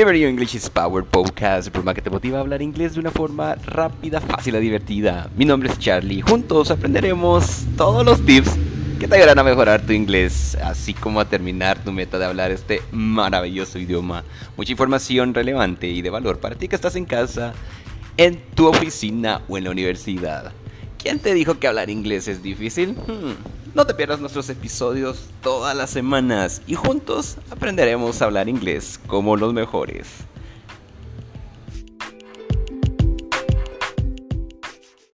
Bienvenido a English is Power Podcast, el programa que te motiva a hablar inglés de una forma rápida, fácil y divertida. Mi nombre es Charlie, juntos aprenderemos todos los tips que te ayudarán a mejorar tu inglés, así como a terminar tu meta de hablar este maravilloso idioma. Mucha información relevante y de valor para ti que estás en casa, en tu oficina o en la universidad. ¿Quién te dijo que hablar inglés es difícil? Hmm, No te pierdas nuestros episodios todas las semanas y juntos aprenderemos a hablar inglés como los mejores.